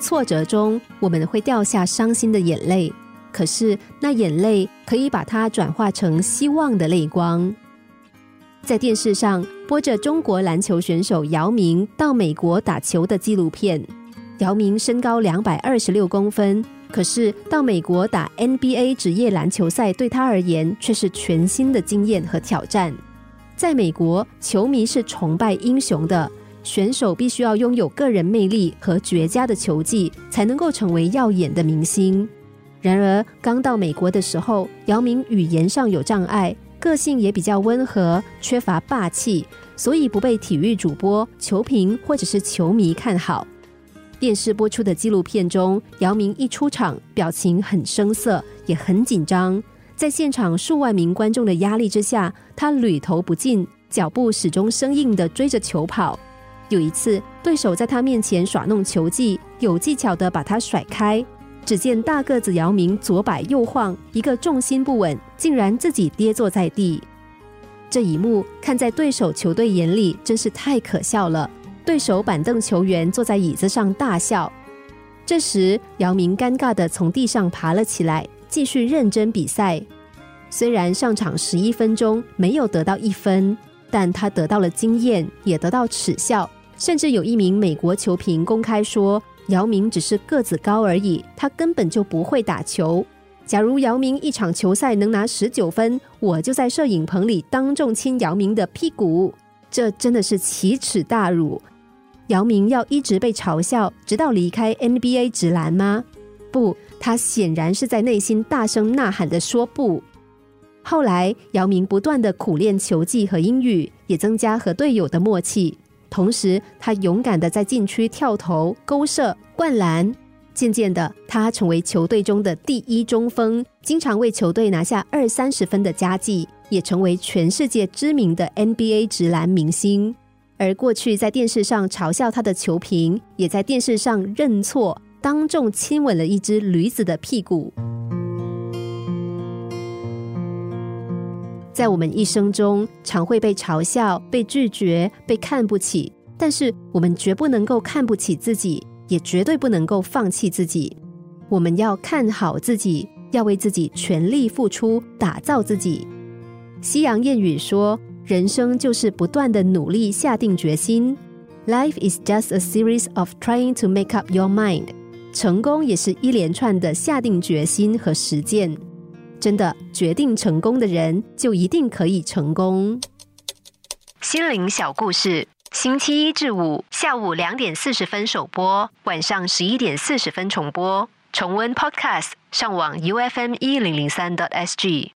挫折中，我们会掉下伤心的眼泪，可是那眼泪可以把它转化成希望的泪光。在电视上播着中国篮球选手姚明到美国打球的纪录片。姚明身高两百二十六公分，可是到美国打 NBA 职业篮球赛对他而言却是全新的经验和挑战。在美国，球迷是崇拜英雄的，选手必须要拥有个人魅力和绝佳的球技，才能够成为耀眼的明星。然而，刚到美国的时候，姚明语言上有障碍。个性也比较温和，缺乏霸气，所以不被体育主播、球评或者是球迷看好。电视播出的纪录片中，姚明一出场，表情很生涩，也很紧张。在现场数万名观众的压力之下，他屡投不进，脚步始终生硬的追着球跑。有一次，对手在他面前耍弄球技，有技巧的把他甩开。只见大个子姚明左摆右晃，一个重心不稳，竟然自己跌坐在地。这一幕看在对手球队眼里，真是太可笑了。对手板凳球员坐在椅子上大笑。这时，姚明尴尬的从地上爬了起来，继续认真比赛。虽然上场十一分钟没有得到一分，但他得到了经验，也得到耻笑。甚至有一名美国球评公开说。姚明只是个子高而已，他根本就不会打球。假如姚明一场球赛能拿十九分，我就在摄影棚里当众亲姚明的屁股。这真的是奇耻大辱！姚明要一直被嘲笑，直到离开 NBA 直篮吗？不，他显然是在内心大声呐喊的说不。后来，姚明不断的苦练球技和英语，也增加和队友的默契。同时，他勇敢的在禁区跳投、勾射、灌篮。渐渐的，他成为球队中的第一中锋，经常为球队拿下二三十分的佳绩，也成为全世界知名的 NBA 直篮明星。而过去在电视上嘲笑他的球评，也在电视上认错，当众亲吻了一只驴子的屁股。在我们一生中，常会被嘲笑、被拒绝、被看不起，但是我们绝不能够看不起自己，也绝对不能够放弃自己。我们要看好自己，要为自己全力付出，打造自己。西洋谚语说：“人生就是不断的努力，下定决心。” Life is just a series of trying to make up your mind。成功也是一连串的下定决心和实践。真的决定成功的人，就一定可以成功。心灵小故事，星期一至五下午两点四十分首播，晚上十一点四十分重播。重温 Podcast，上网 U F M 一零零三 t S G。